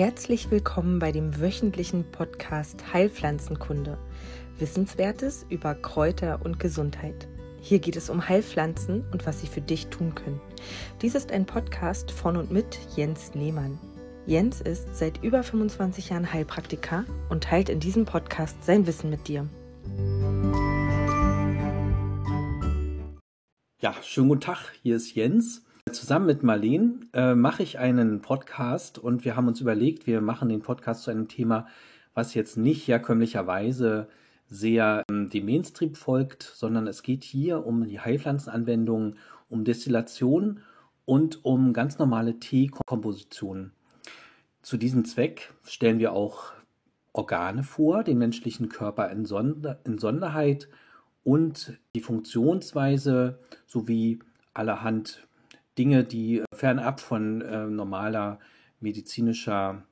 Herzlich willkommen bei dem wöchentlichen Podcast Heilpflanzenkunde. Wissenswertes über Kräuter und Gesundheit. Hier geht es um Heilpflanzen und was sie für dich tun können. Dies ist ein Podcast von und mit Jens Lehmann. Jens ist seit über 25 Jahren Heilpraktiker und teilt in diesem Podcast sein Wissen mit dir. Ja, schönen guten Tag, hier ist Jens. Zusammen mit Marleen äh, mache ich einen Podcast und wir haben uns überlegt, wir machen den Podcast zu einem Thema, was jetzt nicht herkömmlicherweise sehr ähm, dem Mainstream folgt, sondern es geht hier um die Heilpflanzenanwendungen, um Destillation und um ganz normale Teekompositionen. Zu diesem Zweck stellen wir auch Organe vor, den menschlichen Körper in, Sonder in Sonderheit und die Funktionsweise sowie allerhand Dinge, die fernab von äh, normaler medizinischer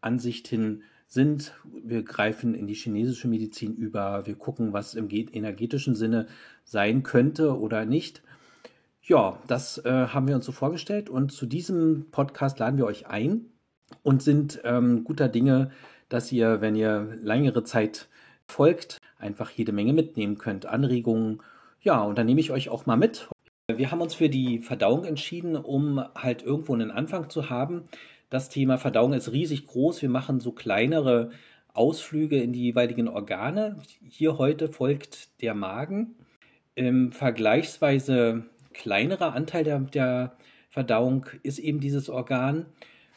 Ansicht hin sind. Wir greifen in die chinesische Medizin über, wir gucken, was im energetischen Sinne sein könnte oder nicht. Ja, das äh, haben wir uns so vorgestellt und zu diesem Podcast laden wir euch ein und sind ähm, guter Dinge, dass ihr, wenn ihr längere Zeit folgt, einfach jede Menge mitnehmen könnt, Anregungen. Ja, und dann nehme ich euch auch mal mit wir haben uns für die Verdauung entschieden, um halt irgendwo einen Anfang zu haben. Das Thema Verdauung ist riesig groß. Wir machen so kleinere Ausflüge in die jeweiligen Organe. Hier heute folgt der Magen. Im vergleichsweise kleinerer Anteil der, der Verdauung ist eben dieses Organ.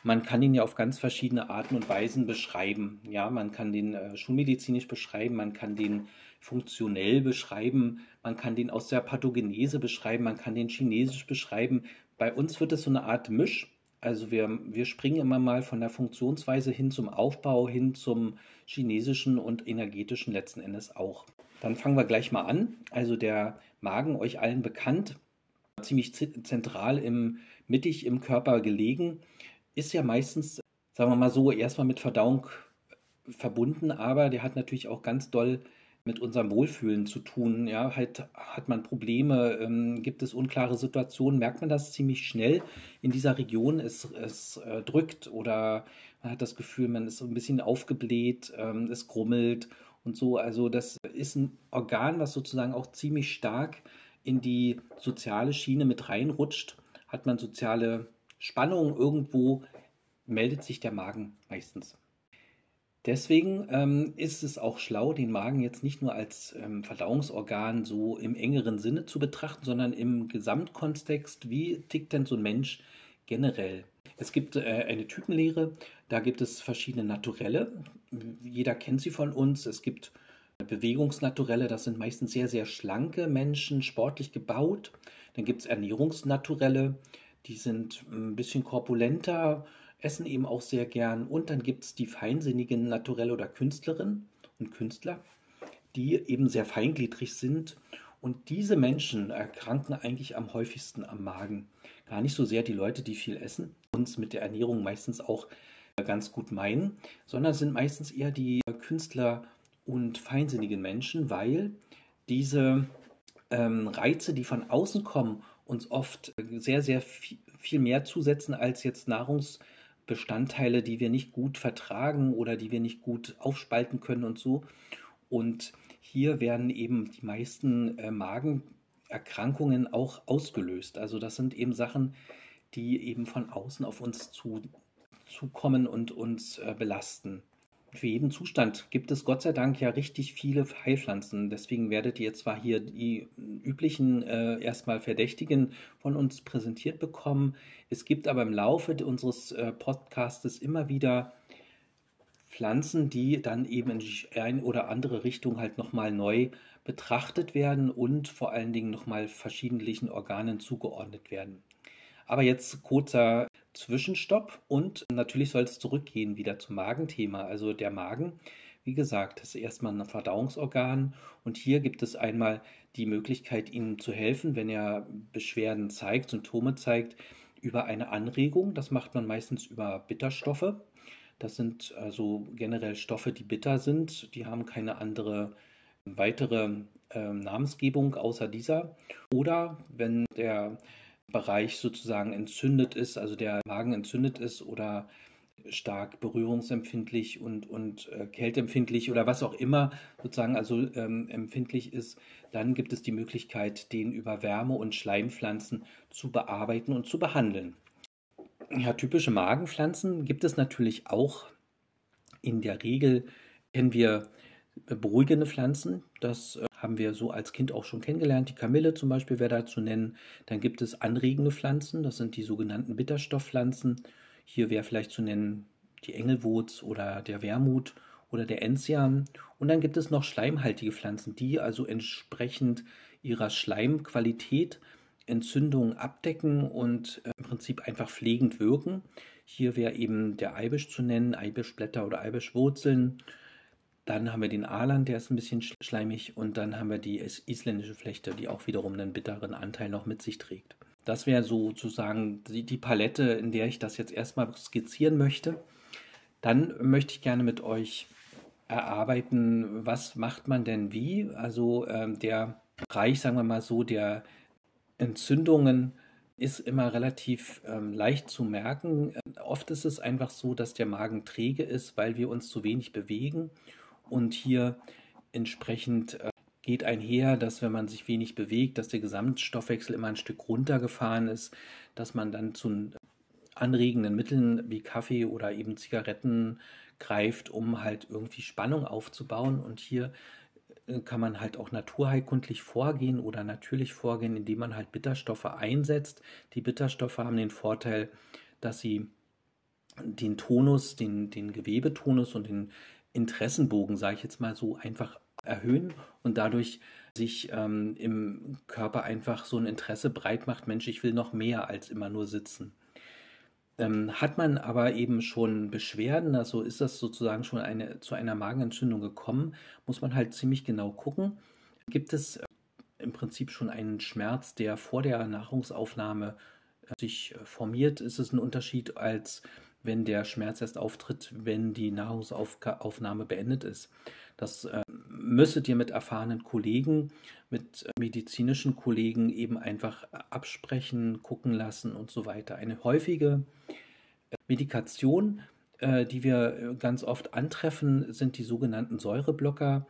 Man kann ihn ja auf ganz verschiedene Arten und Weisen beschreiben. Ja, man kann den äh, schulmedizinisch beschreiben, man kann den funktionell beschreiben, man kann den aus der Pathogenese beschreiben, man kann den chinesisch beschreiben. Bei uns wird es so eine Art Misch. Also wir, wir springen immer mal von der Funktionsweise hin zum Aufbau, hin zum chinesischen und energetischen letzten Endes auch. Dann fangen wir gleich mal an. Also der Magen, euch allen bekannt, ziemlich zentral im mittig im Körper gelegen, ist ja meistens, sagen wir mal so, erstmal mit Verdauung verbunden, aber der hat natürlich auch ganz doll mit unserem Wohlfühlen zu tun. Ja, halt hat man Probleme, ähm, gibt es unklare Situationen, merkt man das ziemlich schnell in dieser Region. Es, es äh, drückt oder man hat das Gefühl, man ist ein bisschen aufgebläht, ähm, es grummelt und so. Also das ist ein Organ, was sozusagen auch ziemlich stark in die soziale Schiene mit reinrutscht. Hat man soziale Spannung irgendwo, meldet sich der Magen meistens. Deswegen ähm, ist es auch schlau, den Magen jetzt nicht nur als ähm, Verdauungsorgan so im engeren Sinne zu betrachten, sondern im Gesamtkontext, wie tickt denn so ein Mensch generell. Es gibt äh, eine Typenlehre, da gibt es verschiedene Naturelle. Jeder kennt sie von uns. Es gibt Bewegungsnaturelle, das sind meistens sehr, sehr schlanke Menschen, sportlich gebaut. Dann gibt es Ernährungsnaturelle, die sind ein bisschen korpulenter, essen eben auch sehr gern. Und dann gibt es die feinsinnigen Naturelle oder Künstlerinnen und Künstler, die eben sehr feingliedrig sind. Und diese Menschen erkranken eigentlich am häufigsten am Magen. Gar nicht so sehr die Leute, die viel essen, uns mit der Ernährung meistens auch ganz gut meinen, sondern sind meistens eher die Künstler und feinsinnigen Menschen, weil diese ähm, Reize, die von außen kommen, uns oft sehr, sehr viel, mehr zusetzen als jetzt Nahrungs- Bestandteile, die wir nicht gut vertragen oder die wir nicht gut aufspalten können und so. Und hier werden eben die meisten äh, Magenerkrankungen auch ausgelöst. Also das sind eben Sachen, die eben von außen auf uns zu, zukommen und uns äh, belasten für jeden Zustand gibt es Gott sei Dank ja richtig viele Heilpflanzen. Deswegen werdet ihr zwar hier die üblichen äh, erstmal Verdächtigen von uns präsentiert bekommen. Es gibt aber im Laufe unseres äh, Podcastes immer wieder Pflanzen, die dann eben in die eine oder andere Richtung halt nochmal neu betrachtet werden und vor allen Dingen nochmal verschiedentlichen Organen zugeordnet werden. Aber jetzt kurzer Zwischenstopp und natürlich soll es zurückgehen wieder zum Magenthema. Also der Magen, wie gesagt, ist erstmal ein Verdauungsorgan und hier gibt es einmal die Möglichkeit, ihm zu helfen, wenn er Beschwerden zeigt, Symptome zeigt, über eine Anregung. Das macht man meistens über Bitterstoffe. Das sind also generell Stoffe, die bitter sind. Die haben keine andere weitere äh, Namensgebung außer dieser. Oder wenn der Bereich sozusagen entzündet ist, also der Magen entzündet ist oder stark berührungsempfindlich und, und äh, kälteempfindlich oder was auch immer sozusagen also ähm, empfindlich ist, dann gibt es die Möglichkeit, den über Wärme- und Schleimpflanzen zu bearbeiten und zu behandeln. Ja, typische Magenpflanzen gibt es natürlich auch. In der Regel kennen wir beruhigende Pflanzen. Das äh, haben wir so als Kind auch schon kennengelernt. Die Kamille zum Beispiel wäre da zu nennen. Dann gibt es anregende Pflanzen. Das sind die sogenannten Bitterstoffpflanzen. Hier wäre vielleicht zu nennen die Engelwurz oder der Wermut oder der Enzian. Und dann gibt es noch schleimhaltige Pflanzen, die also entsprechend ihrer Schleimqualität Entzündungen abdecken und äh, im Prinzip einfach pflegend wirken. Hier wäre eben der Eibisch zu nennen, Eibischblätter oder Eibischwurzeln. Dann haben wir den Alan, der ist ein bisschen schleimig. Und dann haben wir die isländische Flechte, die auch wiederum einen bitteren Anteil noch mit sich trägt. Das wäre sozusagen die, die Palette, in der ich das jetzt erstmal skizzieren möchte. Dann möchte ich gerne mit euch erarbeiten, was macht man denn wie. Also ähm, der Bereich, sagen wir mal so, der Entzündungen ist immer relativ ähm, leicht zu merken. Oft ist es einfach so, dass der Magen träge ist, weil wir uns zu wenig bewegen und hier entsprechend äh, geht einher, dass wenn man sich wenig bewegt, dass der Gesamtstoffwechsel immer ein Stück runtergefahren ist, dass man dann zu anregenden Mitteln wie Kaffee oder eben Zigaretten greift, um halt irgendwie Spannung aufzubauen. Und hier äh, kann man halt auch naturheilkundlich vorgehen oder natürlich vorgehen, indem man halt Bitterstoffe einsetzt. Die Bitterstoffe haben den Vorteil, dass sie den Tonus, den, den Gewebetonus und den Interessenbogen, sage ich jetzt mal so, einfach erhöhen und dadurch sich ähm, im Körper einfach so ein Interesse breit macht, Mensch, ich will noch mehr als immer nur sitzen. Ähm, hat man aber eben schon Beschwerden, also ist das sozusagen schon eine, zu einer Magenentzündung gekommen, muss man halt ziemlich genau gucken. Gibt es äh, im Prinzip schon einen Schmerz, der vor der Nahrungsaufnahme äh, sich äh, formiert? Ist es ein Unterschied, als wenn der Schmerz erst auftritt, wenn die Nahrungsaufnahme beendet ist? Das äh, müsstet ihr mit erfahrenen Kollegen, mit medizinischen Kollegen eben einfach absprechen, gucken lassen und so weiter. Eine häufige äh, Medikation, äh, die wir ganz oft antreffen, sind die sogenannten Säureblocker.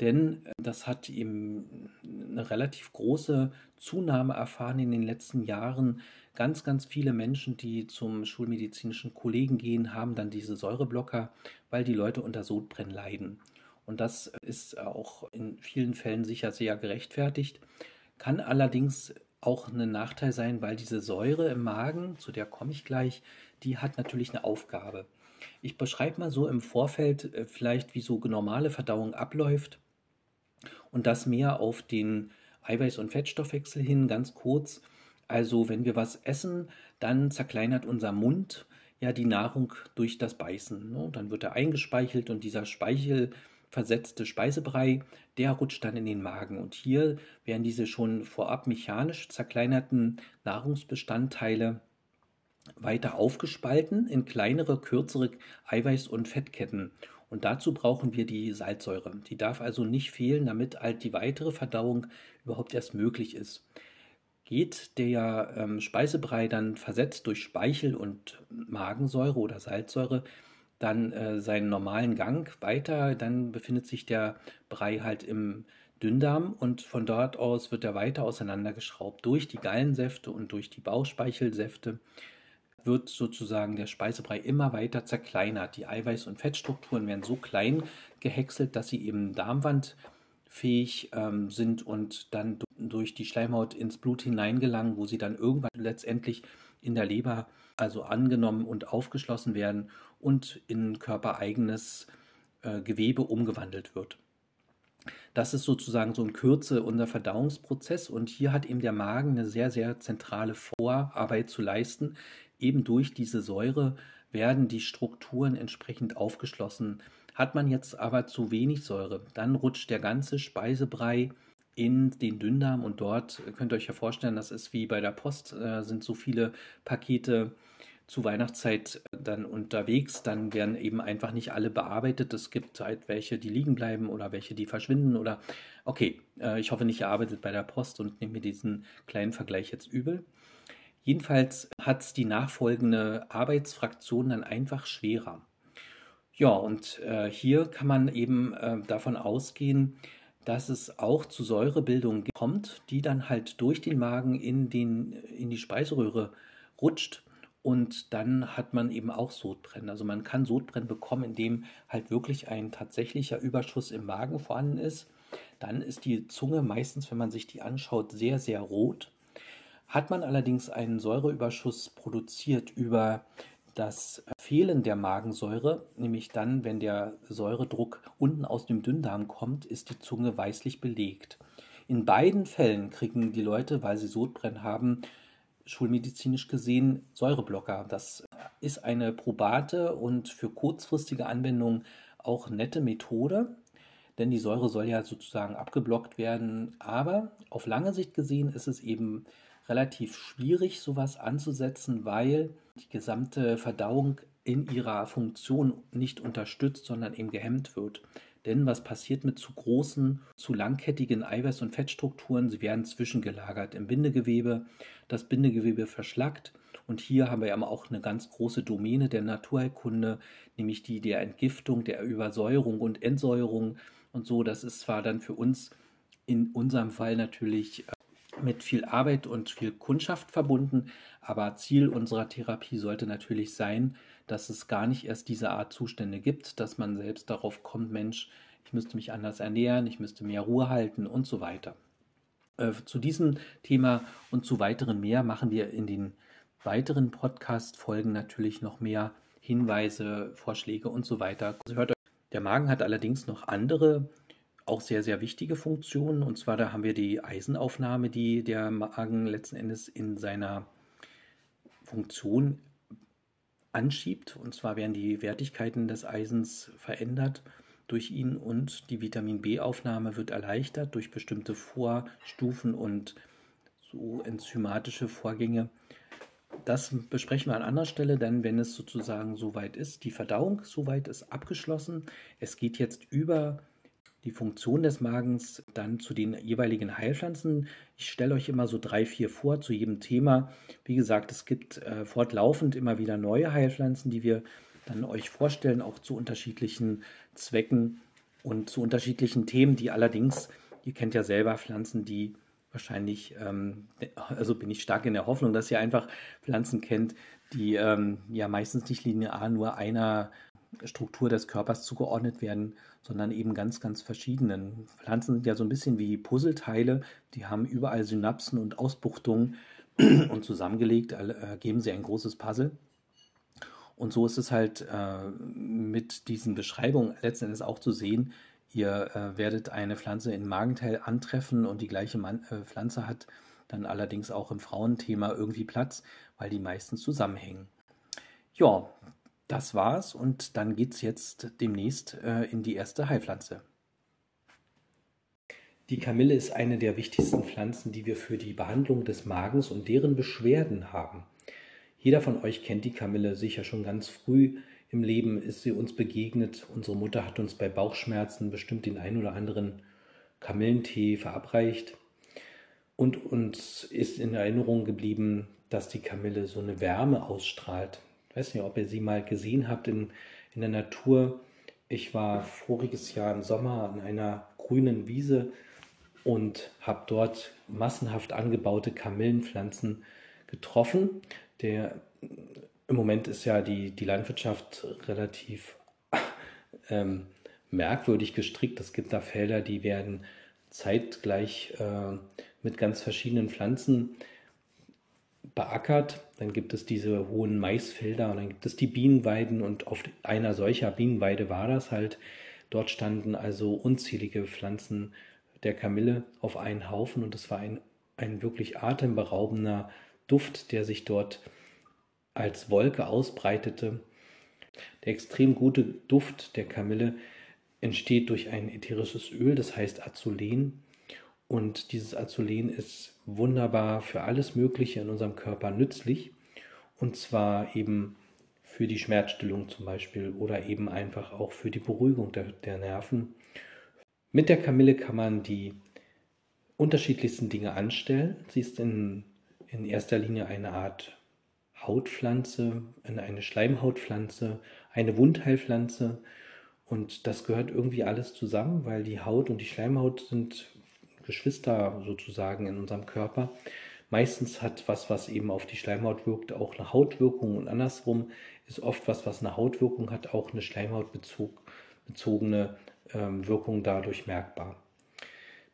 Denn äh, das hat eben eine relativ große Zunahme erfahren in den letzten Jahren. Ganz, ganz viele Menschen, die zum schulmedizinischen Kollegen gehen, haben dann diese Säureblocker, weil die Leute unter Sodbrennen leiden. Und das ist auch in vielen Fällen sicher sehr gerechtfertigt, kann allerdings auch ein Nachteil sein, weil diese Säure im Magen, zu der komme ich gleich, die hat natürlich eine Aufgabe. Ich beschreibe mal so im Vorfeld äh, vielleicht, wie so normale Verdauung abläuft und das mehr auf den Eiweiß- und Fettstoffwechsel hin, ganz kurz. Also wenn wir was essen, dann zerkleinert unser Mund ja die Nahrung durch das Beißen. Ne? Dann wird er eingespeichelt und dieser Speichel versetzte Speisebrei, der rutscht dann in den Magen. Und hier werden diese schon vorab mechanisch zerkleinerten Nahrungsbestandteile weiter aufgespalten in kleinere, kürzere Eiweiß- und Fettketten. Und dazu brauchen wir die Salzsäure. Die darf also nicht fehlen, damit halt die weitere Verdauung überhaupt erst möglich ist. Geht der ähm, Speisebrei dann versetzt durch Speichel und Magensäure oder Salzsäure, dann äh, seinen normalen Gang weiter, dann befindet sich der Brei halt im Dünndarm und von dort aus wird er weiter auseinandergeschraubt. Durch die Gallensäfte und durch die Bauchspeichelsäfte wird sozusagen der Speisebrei immer weiter zerkleinert. Die Eiweiß- und Fettstrukturen werden so klein gehäckselt, dass sie eben darmwandfähig ähm, sind und dann durch die Schleimhaut ins Blut hineingelangen, wo sie dann irgendwann letztendlich in der Leber also angenommen und aufgeschlossen werden und in körpereigenes äh, Gewebe umgewandelt wird. Das ist sozusagen so in Kürze unser Verdauungsprozess und hier hat eben der Magen eine sehr, sehr zentrale Vorarbeit zu leisten. Eben durch diese Säure werden die Strukturen entsprechend aufgeschlossen. Hat man jetzt aber zu wenig Säure, dann rutscht der ganze Speisebrei in den Dünndarm und dort könnt ihr euch ja vorstellen, das ist wie bei der Post, äh, sind so viele Pakete zu Weihnachtszeit dann unterwegs, dann werden eben einfach nicht alle bearbeitet. Es gibt halt welche, die liegen bleiben oder welche, die verschwinden oder okay, äh, ich hoffe nicht, ihr arbeitet bei der Post und nehmt mir diesen kleinen Vergleich jetzt übel. Jedenfalls hat es die nachfolgende Arbeitsfraktion dann einfach schwerer. Ja, und äh, hier kann man eben äh, davon ausgehen, dass es auch zu Säurebildung kommt, die dann halt durch den Magen in, den, in die Speiseröhre rutscht. Und dann hat man eben auch Sodbrennen. Also man kann Sodbrennen bekommen, indem halt wirklich ein tatsächlicher Überschuss im Magen vorhanden ist. Dann ist die Zunge meistens, wenn man sich die anschaut, sehr, sehr rot. Hat man allerdings einen Säureüberschuss produziert über das Fehlen der Magensäure, nämlich dann, wenn der Säuredruck unten aus dem Dünndarm kommt, ist die Zunge weißlich belegt. In beiden Fällen kriegen die Leute, weil sie Sodbrennen haben, schulmedizinisch gesehen Säureblocker. Das ist eine probate und für kurzfristige Anwendung auch nette Methode, denn die Säure soll ja sozusagen abgeblockt werden. Aber auf lange Sicht gesehen ist es eben relativ schwierig, sowas anzusetzen, weil die gesamte Verdauung in ihrer Funktion nicht unterstützt, sondern eben gehemmt wird. Denn was passiert mit zu großen, zu langkettigen Eiweiß- und Fettstrukturen? Sie werden zwischengelagert im Bindegewebe. Das Bindegewebe verschlackt. Und hier haben wir ja auch eine ganz große Domäne der Naturheilkunde, nämlich die der Entgiftung, der Übersäuerung und Entsäuerung und so. Das ist zwar dann für uns in unserem Fall natürlich äh, mit viel Arbeit und viel Kundschaft verbunden, aber Ziel unserer Therapie sollte natürlich sein, dass es gar nicht erst diese Art Zustände gibt, dass man selbst darauf kommt, Mensch, ich müsste mich anders ernähren, ich müsste mehr Ruhe halten und so weiter. Äh, zu diesem Thema und zu weiteren mehr machen wir in den weiteren Podcast-Folgen natürlich noch mehr Hinweise, Vorschläge und so weiter. Also. Der Magen hat allerdings noch andere, auch sehr, sehr wichtige Funktionen. Und zwar da haben wir die Eisenaufnahme, die der Magen letzten Endes in seiner Funktion anschiebt. Und zwar werden die Wertigkeiten des Eisens verändert durch ihn und die Vitamin B-Aufnahme wird erleichtert durch bestimmte Vorstufen und so enzymatische Vorgänge. Das besprechen wir an anderer Stelle, denn wenn es sozusagen soweit ist, die Verdauung soweit ist abgeschlossen, es geht jetzt über die Funktion des Magens dann zu den jeweiligen Heilpflanzen. Ich stelle euch immer so drei, vier vor zu jedem Thema. Wie gesagt, es gibt äh, fortlaufend immer wieder neue Heilpflanzen, die wir dann euch vorstellen, auch zu unterschiedlichen Zwecken und zu unterschiedlichen Themen, die allerdings, ihr kennt ja selber Pflanzen, die wahrscheinlich, ähm, also bin ich stark in der Hoffnung, dass ihr einfach Pflanzen kennt, die ähm, ja meistens nicht linear nur einer Struktur des Körpers zugeordnet werden, sondern eben ganz, ganz verschiedenen. Pflanzen sind ja so ein bisschen wie Puzzleteile, die haben überall Synapsen und Ausbuchtungen und zusammengelegt ergeben sie ein großes Puzzle. Und so ist es halt äh, mit diesen Beschreibungen letzten Endes auch zu sehen. Ihr äh, werdet eine Pflanze in Magenteil antreffen und die gleiche Man äh, Pflanze hat dann allerdings auch im Frauenthema irgendwie Platz, weil die meistens zusammenhängen. Ja, das war's und dann geht's jetzt demnächst äh, in die erste Heilpflanze. Die Kamille ist eine der wichtigsten Pflanzen, die wir für die Behandlung des Magens und deren Beschwerden haben. Jeder von euch kennt die Kamille sicher schon ganz früh im Leben ist sie uns begegnet. Unsere Mutter hat uns bei Bauchschmerzen bestimmt den ein oder anderen Kamillentee verabreicht und uns ist in Erinnerung geblieben, dass die Kamille so eine Wärme ausstrahlt. Ich weiß nicht, ob ihr sie mal gesehen habt in, in der Natur. Ich war voriges Jahr im Sommer an einer grünen Wiese und habe dort massenhaft angebaute Kamillenpflanzen getroffen. Der, Im Moment ist ja die, die Landwirtschaft relativ ähm, merkwürdig gestrickt. Es gibt da Felder, die werden zeitgleich äh, mit ganz verschiedenen Pflanzen beackert. Dann gibt es diese hohen Maisfelder und dann gibt es die Bienenweiden und auf einer solcher Bienenweide war das halt. Dort standen also unzählige Pflanzen der Kamille auf einen Haufen und es war ein, ein wirklich atemberaubender Duft, der sich dort als Wolke ausbreitete. Der extrem gute Duft der Kamille entsteht durch ein ätherisches Öl, das heißt Azulen. Und dieses Azulen ist wunderbar für alles Mögliche in unserem Körper nützlich. Und zwar eben für die Schmerzstillung zum Beispiel oder eben einfach auch für die Beruhigung der, der Nerven. Mit der Kamille kann man die unterschiedlichsten Dinge anstellen. Sie ist in, in erster Linie eine Art Hautpflanze, eine Schleimhautpflanze, eine Wundheilpflanze. Und das gehört irgendwie alles zusammen, weil die Haut und die Schleimhaut sind Geschwister sozusagen in unserem Körper. Meistens hat was, was eben auf die Schleimhaut wirkt, auch eine Hautwirkung und andersrum ist oft was, was eine Hautwirkung hat, auch eine schleimhautbezogene ähm, Wirkung dadurch merkbar.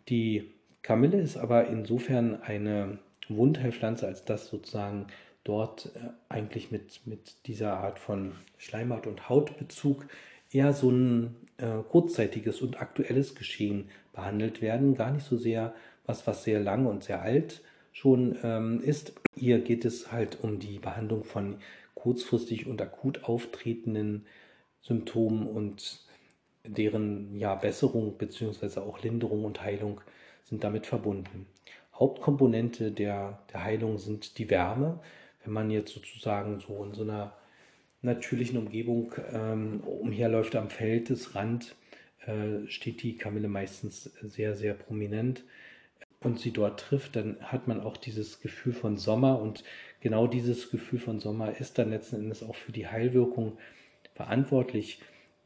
Die Kamille ist aber insofern eine Wundheilpflanze, als dass sozusagen dort äh, eigentlich mit, mit dieser Art von Schleimhaut- und Hautbezug eher so ein äh, kurzzeitiges und aktuelles Geschehen behandelt werden, gar nicht so sehr was, was sehr lang und sehr alt schon ähm, ist. Hier geht es halt um die Behandlung von kurzfristig und akut auftretenden Symptomen und deren ja, Besserung bzw. auch Linderung und Heilung sind damit verbunden. Hauptkomponente der, der Heilung sind die Wärme. Wenn man jetzt sozusagen so in so einer natürlichen Umgebung ähm, umherläuft am Feldesrand, äh, steht die Kamille meistens sehr, sehr prominent. Und sie dort trifft, dann hat man auch dieses Gefühl von Sommer. Und genau dieses Gefühl von Sommer ist dann letzten Endes auch für die Heilwirkung verantwortlich,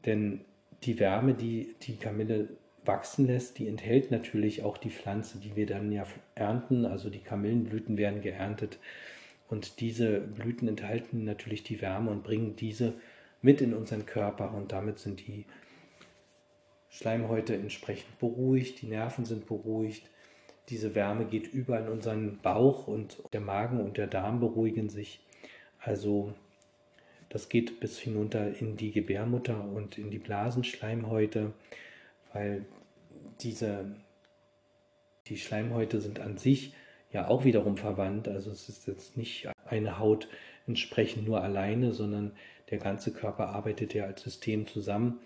denn die Wärme, die die Kamille wachsen lässt, die enthält natürlich auch die Pflanze, die wir dann ja ernten, also die Kamillenblüten werden geerntet und diese Blüten enthalten natürlich die Wärme und bringen diese mit in unseren Körper und damit sind die Schleimhäute entsprechend beruhigt, die Nerven sind beruhigt diese Wärme geht über in unseren Bauch und der Magen und der Darm beruhigen sich. Also das geht bis hinunter in die Gebärmutter und in die Blasenschleimhäute, weil diese die Schleimhäute sind an sich ja auch wiederum verwandt. Also es ist jetzt nicht eine Haut entsprechend nur alleine, sondern der ganze Körper arbeitet ja als System zusammen.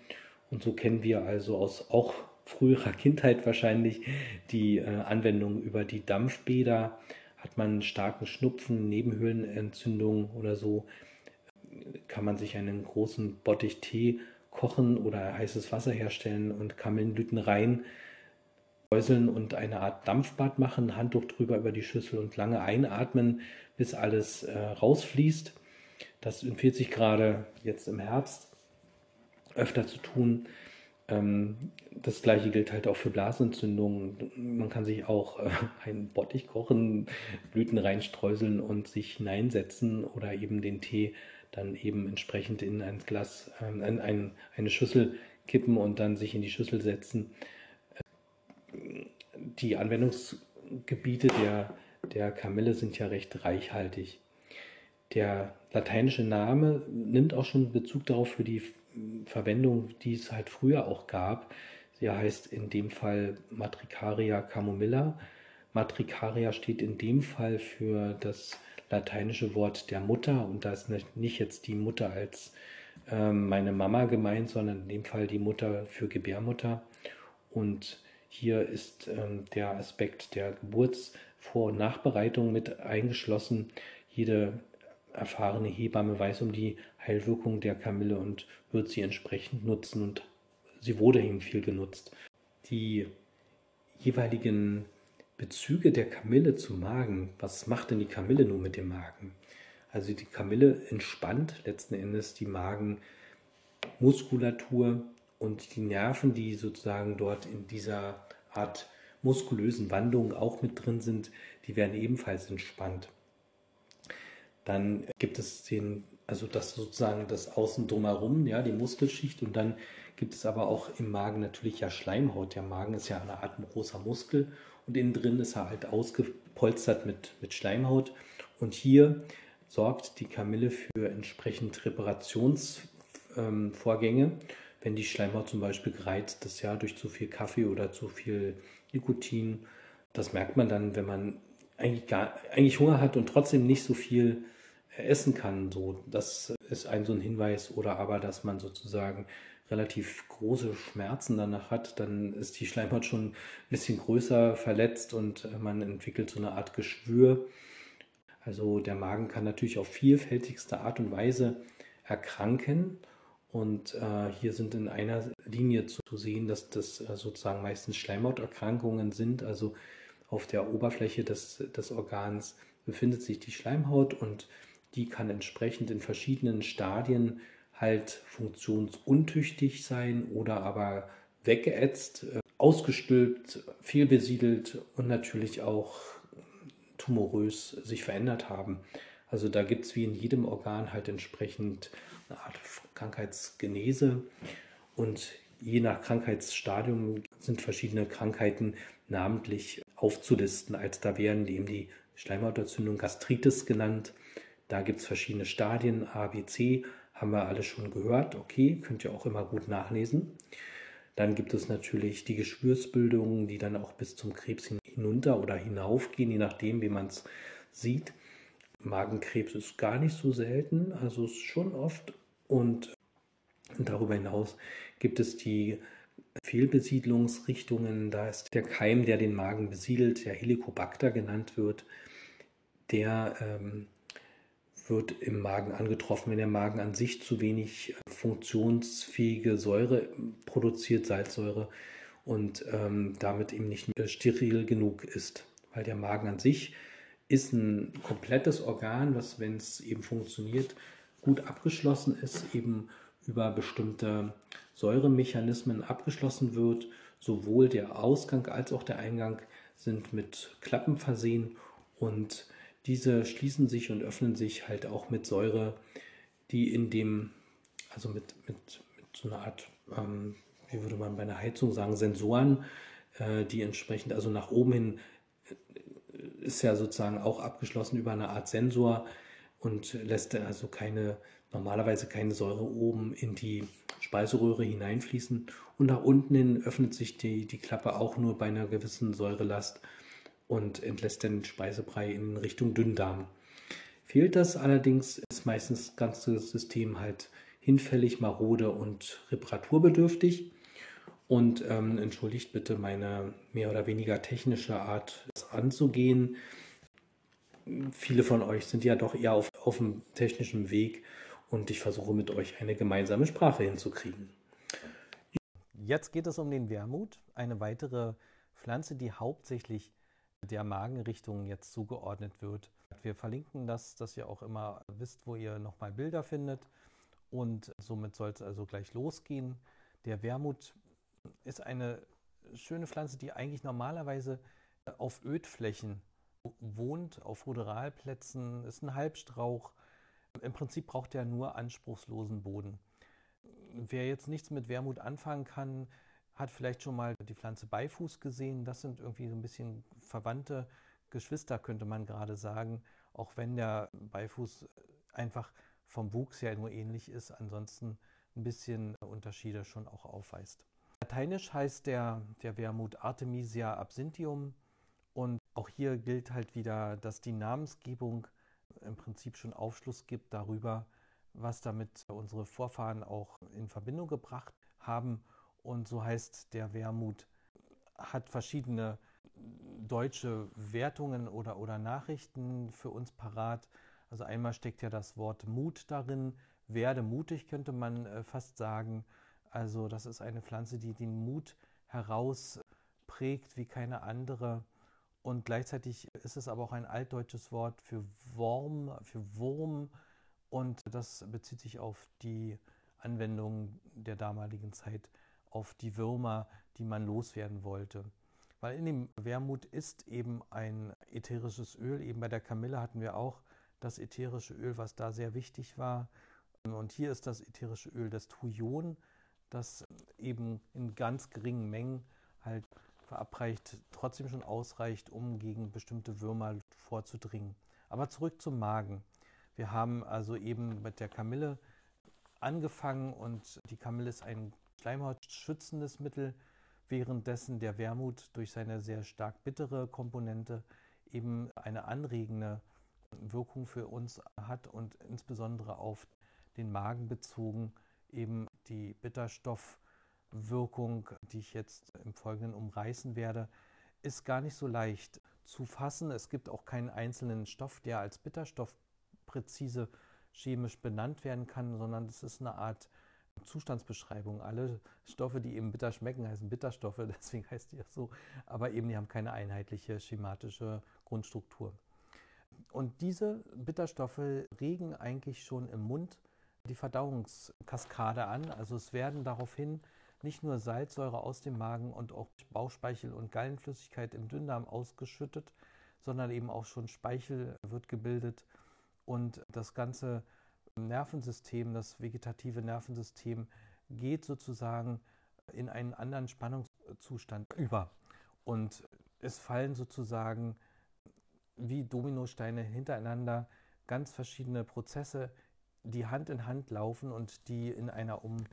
Und so kennen wir also aus auch früherer Kindheit wahrscheinlich die äh, Anwendung über die Dampfbäder. Hat man starken Schnupfen, Nebenhöhlenentzündung oder so, kann man sich einen großen Bottich Tee kochen oder heißes Wasser herstellen und Kamillenblüten rein säuseln und eine Art Dampfbad machen, Handtuch drüber über die Schüssel und lange einatmen, bis alles äh, rausfließt. Das empfiehlt sich gerade jetzt im Herbst öfter zu tun. Ähm, das gleiche gilt halt auch für Blasenentzündungen. Man kann sich auch äh, einen Bottich kochen, Blüten reinstreuseln und sich hineinsetzen oder eben den Tee dann eben entsprechend in ein Glas, äh, in ein, eine Schüssel kippen und dann sich in die Schüssel setzen. Die Anwendungsgebiete der, der Kamille sind ja recht reichhaltig. Der lateinische Name nimmt auch schon Bezug darauf für die Verwendung, die es halt früher auch gab. Sie heißt in dem Fall Matricaria camomilla. Matricaria steht in dem Fall für das lateinische Wort der Mutter und da ist nicht jetzt die Mutter als äh, meine Mama gemeint, sondern in dem Fall die Mutter für Gebärmutter. Und hier ist ähm, der Aspekt der Geburtsvor- und Nachbereitung mit eingeschlossen. Jede erfahrene Hebamme weiß um die Heilwirkung der Kamille und wird sie entsprechend nutzen und sie wurde eben viel genutzt. Die jeweiligen Bezüge der Kamille zum Magen, was macht denn die Kamille nun mit dem Magen? Also die Kamille entspannt letzten Endes die Magenmuskulatur und die Nerven, die sozusagen dort in dieser Art muskulösen Wandlung auch mit drin sind, die werden ebenfalls entspannt. Dann gibt es den, also das sozusagen das Außen drumherum, ja, die Muskelschicht und dann gibt es aber auch im Magen natürlich ja Schleimhaut. Der Magen ist ja eine Art großer Muskel und innen drin ist er halt ausgepolstert mit, mit Schleimhaut. Und hier sorgt die Kamille für entsprechend Reparationsvorgänge, ähm, wenn die Schleimhaut zum Beispiel gereizt ist, ja, durch zu viel Kaffee oder zu viel Nikotin. Das merkt man dann, wenn man eigentlich, gar, eigentlich Hunger hat und trotzdem nicht so viel essen kann. So, das ist ein so ein Hinweis. Oder aber, dass man sozusagen relativ große Schmerzen danach hat, dann ist die Schleimhaut schon ein bisschen größer verletzt und man entwickelt so eine Art Geschwür. Also der Magen kann natürlich auf vielfältigste Art und Weise erkranken. Und äh, hier sind in einer Linie zu sehen, dass das äh, sozusagen meistens Schleimhauterkrankungen sind, also auf der Oberfläche des, des Organs befindet sich die Schleimhaut und die kann entsprechend in verschiedenen Stadien halt funktionsuntüchtig sein oder aber weggeätzt, äh, ausgestülpt, fehlbesiedelt und natürlich auch tumorös sich verändert haben. Also da gibt es wie in jedem Organ halt entsprechend eine Art Krankheitsgenese und je nach Krankheitsstadium sind verschiedene Krankheiten namentlich aufzulisten. Als da wären eben die Schleimhautentzündung Gastritis genannt. Da gibt es verschiedene Stadien, A, B, C, haben wir alle schon gehört. Okay, könnt ihr auch immer gut nachlesen. Dann gibt es natürlich die Geschwürsbildungen, die dann auch bis zum Krebs hinunter oder hinaufgehen, je nachdem, wie man es sieht. Magenkrebs ist gar nicht so selten, also ist schon oft. Und darüber hinaus gibt es die Fehlbesiedlungsrichtungen. Da ist der Keim, der den Magen besiedelt, der Helicobacter genannt wird, der ähm, wird im Magen angetroffen, wenn der Magen an sich zu wenig äh, funktionsfähige Säure produziert, Salzsäure, und ähm, damit eben nicht steril genug ist. Weil der Magen an sich ist ein komplettes Organ, was, wenn es eben funktioniert, gut abgeschlossen ist, eben über bestimmte Säuremechanismen abgeschlossen wird. Sowohl der Ausgang als auch der Eingang sind mit Klappen versehen und diese schließen sich und öffnen sich halt auch mit Säure, die in dem, also mit, mit, mit so einer Art, ähm, wie würde man bei einer Heizung sagen, Sensoren, äh, die entsprechend, also nach oben hin äh, ist ja sozusagen auch abgeschlossen über eine Art Sensor und lässt also keine, normalerweise keine Säure oben in die Speiseröhre hineinfließen. Und nach unten hin öffnet sich die, die Klappe auch nur bei einer gewissen Säurelast und entlässt den Speisebrei in Richtung Dünndarm. Fehlt das allerdings, ist meistens das ganze System halt hinfällig, marode und reparaturbedürftig. Und ähm, entschuldigt bitte meine mehr oder weniger technische Art, das anzugehen. Viele von euch sind ja doch eher auf, auf dem technischen Weg und ich versuche mit euch eine gemeinsame Sprache hinzukriegen. Jetzt geht es um den Wermut, eine weitere Pflanze, die hauptsächlich der Magenrichtung jetzt zugeordnet wird. Wir verlinken das, dass ihr auch immer wisst, wo ihr nochmal Bilder findet. Und somit soll es also gleich losgehen. Der Wermut ist eine schöne Pflanze, die eigentlich normalerweise auf Ödflächen wohnt, auf Ruderalplätzen, ist ein Halbstrauch. Im Prinzip braucht er nur anspruchslosen Boden. Wer jetzt nichts mit Wermut anfangen kann, hat vielleicht schon mal die Pflanze Beifuß gesehen. Das sind irgendwie so ein bisschen verwandte Geschwister, könnte man gerade sagen, auch wenn der Beifuß einfach vom Wuchs her nur ähnlich ist, ansonsten ein bisschen Unterschiede schon auch aufweist. Lateinisch heißt der, der Wermut Artemisia absinthium auch hier gilt halt wieder, dass die Namensgebung im Prinzip schon Aufschluss gibt darüber, was damit unsere Vorfahren auch in Verbindung gebracht haben und so heißt der Wermut, hat verschiedene deutsche Wertungen oder, oder Nachrichten für uns parat. Also einmal steckt ja das Wort Mut darin, werde mutig könnte man äh, fast sagen. Also das ist eine Pflanze, die den Mut herausprägt wie keine andere. Und gleichzeitig ist es aber auch ein altdeutsches Wort für Worm, für Wurm. Und das bezieht sich auf die Anwendung der damaligen Zeit auf die Würmer, die man loswerden wollte. Weil in dem Wermut ist eben ein ätherisches Öl. Eben bei der Kamille hatten wir auch das ätherische Öl, was da sehr wichtig war. Und hier ist das ätherische Öl das Thujon, das eben in ganz geringen Mengen verabreicht, trotzdem schon ausreicht, um gegen bestimmte Würmer vorzudringen. Aber zurück zum Magen. Wir haben also eben mit der Kamille angefangen und die Kamille ist ein schleimhautschützendes Mittel, währenddessen der Wermut durch seine sehr stark bittere Komponente eben eine anregende Wirkung für uns hat und insbesondere auf den Magen bezogen eben die Bitterstoffwirkung, die ich jetzt im Folgenden umreißen werde, ist gar nicht so leicht zu fassen. Es gibt auch keinen einzelnen Stoff, der als Bitterstoff präzise chemisch benannt werden kann, sondern es ist eine Art Zustandsbeschreibung. Alle Stoffe, die eben bitter schmecken, heißen Bitterstoffe, deswegen heißt die ja so, aber eben die haben keine einheitliche schematische Grundstruktur. Und diese Bitterstoffe regen eigentlich schon im Mund die Verdauungskaskade an. Also es werden daraufhin nicht nur Salzsäure aus dem Magen und auch Bauchspeichel und Gallenflüssigkeit im Dünndarm ausgeschüttet, sondern eben auch schon Speichel wird gebildet und das ganze Nervensystem, das vegetative Nervensystem geht sozusagen in einen anderen Spannungszustand über. Und es fallen sozusagen wie Dominosteine hintereinander ganz verschiedene Prozesse, die Hand in Hand laufen und die in einer um,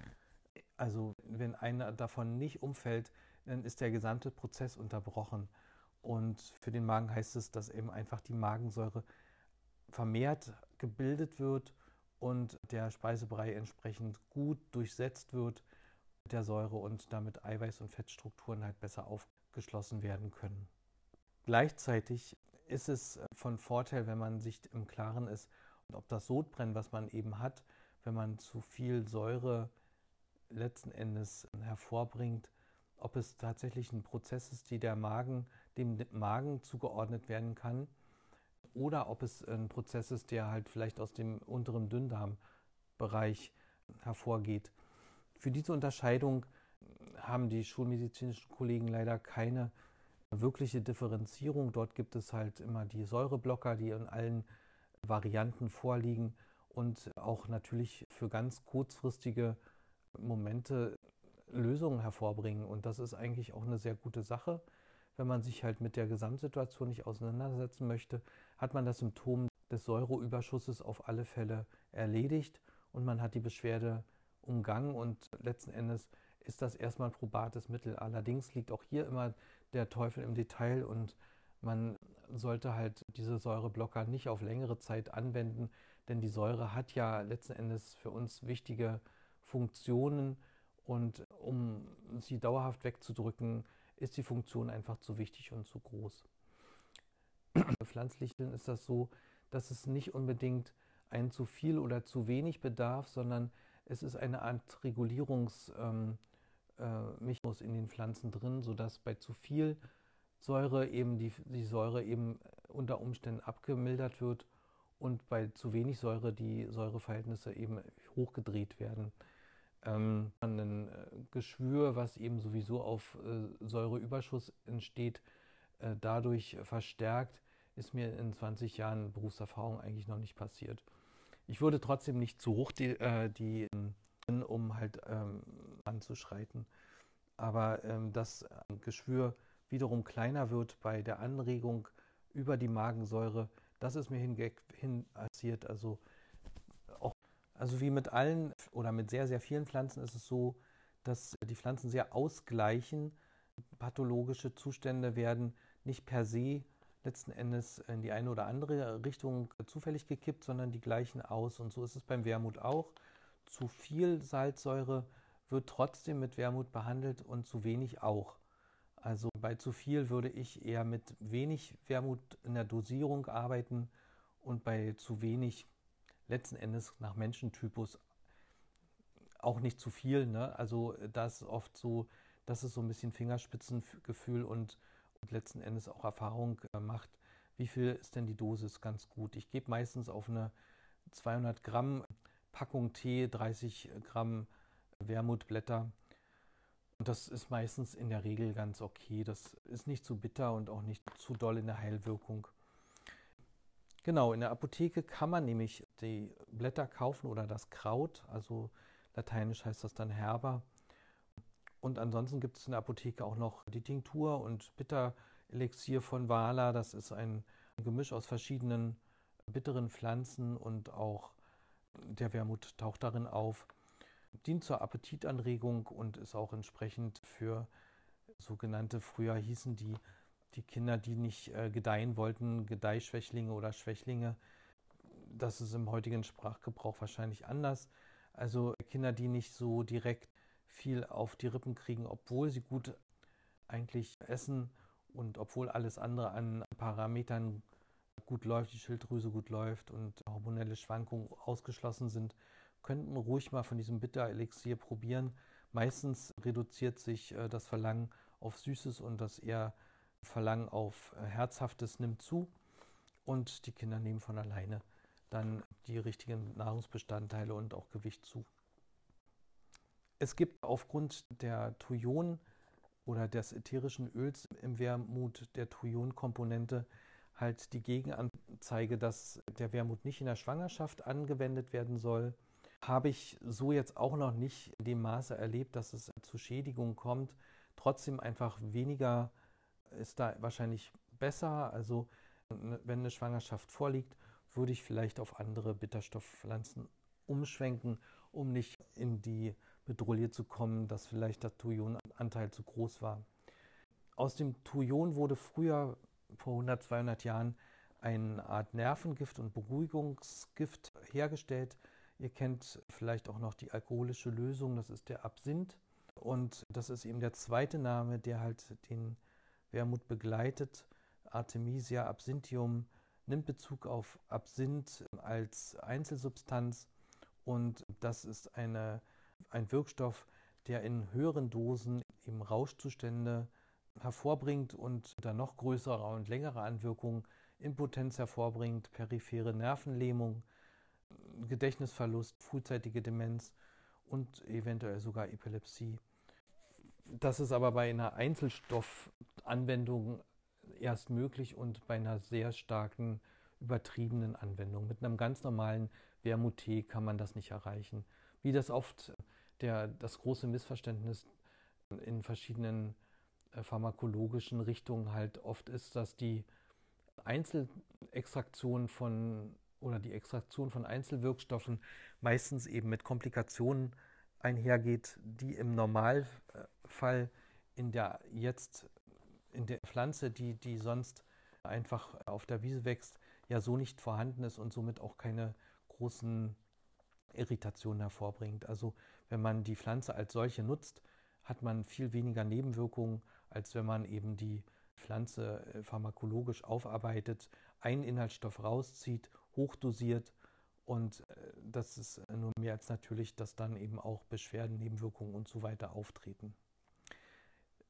also wenn einer davon nicht umfällt, dann ist der gesamte Prozess unterbrochen. Und für den Magen heißt es, dass eben einfach die Magensäure vermehrt gebildet wird und der Speisebrei entsprechend gut durchsetzt wird mit der Säure und damit Eiweiß- und Fettstrukturen halt besser aufgeschlossen werden können. Gleichzeitig ist es von Vorteil, wenn man sich im Klaren ist, ob das Sodbrennen, was man eben hat, wenn man zu viel Säure letzten Endes hervorbringt, ob es tatsächlich ein Prozess ist, die der Magen, dem Magen zugeordnet werden kann, oder ob es ein Prozess ist, der halt vielleicht aus dem unteren Dünndarmbereich hervorgeht. Für diese Unterscheidung haben die schulmedizinischen Kollegen leider keine wirkliche Differenzierung. Dort gibt es halt immer die Säureblocker, die in allen Varianten vorliegen und auch natürlich für ganz kurzfristige Momente Lösungen hervorbringen. Und das ist eigentlich auch eine sehr gute Sache. Wenn man sich halt mit der Gesamtsituation nicht auseinandersetzen möchte, hat man das Symptom des Säureüberschusses auf alle Fälle erledigt und man hat die Beschwerde umgangen und letzten Endes ist das erstmal ein probates Mittel. Allerdings liegt auch hier immer der Teufel im Detail und man sollte halt diese Säureblocker nicht auf längere Zeit anwenden, denn die Säure hat ja letzten Endes für uns wichtige Funktionen und um sie dauerhaft wegzudrücken, ist die Funktion einfach zu wichtig und zu groß. Bei Pflanzlichen ist das so, dass es nicht unbedingt ein zu viel oder zu wenig bedarf, sondern es ist eine Art Regulierungsmechanismus ähm, äh, in den Pflanzen drin, sodass bei zu viel Säure eben die, die Säure eben unter Umständen abgemildert wird und bei zu wenig Säure die Säureverhältnisse eben hochgedreht werden ähm, ein äh, Geschwür, was eben sowieso auf äh, Säureüberschuss entsteht, äh, dadurch verstärkt, ist mir in 20 Jahren Berufserfahrung eigentlich noch nicht passiert. Ich würde trotzdem nicht zu hoch die, äh, die um halt ähm, anzuschreiten. Aber ähm, das Geschwür wiederum kleiner wird bei der Anregung über die Magensäure, das ist mir hin passiert. Also also wie mit allen oder mit sehr, sehr vielen Pflanzen ist es so, dass die Pflanzen sehr ausgleichen. Pathologische Zustände werden nicht per se letzten Endes in die eine oder andere Richtung zufällig gekippt, sondern die gleichen aus. Und so ist es beim Wermut auch. Zu viel Salzsäure wird trotzdem mit Wermut behandelt und zu wenig auch. Also bei zu viel würde ich eher mit wenig Wermut in der Dosierung arbeiten und bei zu wenig letzten Endes nach Menschentypus auch nicht zu viel. Ne? Also das ist oft so, dass es so ein bisschen Fingerspitzengefühl und, und letzten Endes auch Erfahrung äh, macht. Wie viel ist denn die Dosis ganz gut? Ich gebe meistens auf eine 200 Gramm Packung Tee 30 Gramm Wermutblätter. Und das ist meistens in der Regel ganz okay. Das ist nicht zu bitter und auch nicht zu doll in der Heilwirkung. Genau, in der Apotheke kann man nämlich die Blätter kaufen oder das Kraut, also lateinisch heißt das dann Herber. Und ansonsten gibt es in der Apotheke auch noch die Tinktur und Bitterelixier von Wala. Das ist ein Gemisch aus verschiedenen bitteren Pflanzen und auch der Wermut taucht darin auf. Dient zur Appetitanregung und ist auch entsprechend für sogenannte, früher hießen die die Kinder, die nicht äh, gedeihen wollten, Gedeihschwächlinge oder Schwächlinge. Das ist im heutigen Sprachgebrauch wahrscheinlich anders. Also Kinder, die nicht so direkt viel auf die Rippen kriegen, obwohl sie gut eigentlich essen und obwohl alles andere an Parametern gut läuft, die Schilddrüse gut läuft und hormonelle Schwankungen ausgeschlossen sind, könnten ruhig mal von diesem Bitterelixier probieren. Meistens reduziert sich äh, das Verlangen auf Süßes und das eher Verlangen auf äh, Herzhaftes nimmt zu. und die Kinder nehmen von alleine dann die richtigen Nahrungsbestandteile und auch Gewicht zu. Es gibt aufgrund der Thujon oder des ätherischen Öls im Wermut, der Thujon-Komponente, halt die Gegenanzeige, dass der Wermut nicht in der Schwangerschaft angewendet werden soll. Habe ich so jetzt auch noch nicht in dem Maße erlebt, dass es zu Schädigungen kommt. Trotzdem einfach weniger ist da wahrscheinlich besser. Also wenn eine Schwangerschaft vorliegt, würde ich vielleicht auf andere Bitterstoffpflanzen umschwenken, um nicht in die Bedrohung zu kommen, dass vielleicht der Thujonanteil zu groß war. Aus dem Thujon wurde früher, vor 100, 200 Jahren, eine Art Nervengift und Beruhigungsgift hergestellt. Ihr kennt vielleicht auch noch die alkoholische Lösung, das ist der Absinth. Und das ist eben der zweite Name, der halt den Wermut begleitet. Artemisia absinthium nimmt Bezug auf Absinth als Einzelsubstanz und das ist eine, ein Wirkstoff, der in höheren Dosen eben Rauschzustände hervorbringt und dann noch größere und längere Anwirkungen, Impotenz hervorbringt, periphere Nervenlähmung, Gedächtnisverlust, frühzeitige Demenz und eventuell sogar Epilepsie. Das ist aber bei einer Einzelstoffanwendung erst möglich und bei einer sehr starken übertriebenen Anwendung. Mit einem ganz normalen Wermuttee kann man das nicht erreichen. Wie das oft der, das große Missverständnis in verschiedenen äh, pharmakologischen Richtungen halt oft ist, dass die Einzelextraktion von oder die Extraktion von Einzelwirkstoffen meistens eben mit Komplikationen einhergeht, die im Normalfall in der jetzt in der Pflanze, die, die sonst einfach auf der Wiese wächst, ja so nicht vorhanden ist und somit auch keine großen Irritationen hervorbringt. Also wenn man die Pflanze als solche nutzt, hat man viel weniger Nebenwirkungen, als wenn man eben die Pflanze äh, pharmakologisch aufarbeitet, einen Inhaltsstoff rauszieht, hochdosiert und äh, das ist nur mehr als natürlich, dass dann eben auch Beschwerden, Nebenwirkungen und so weiter auftreten.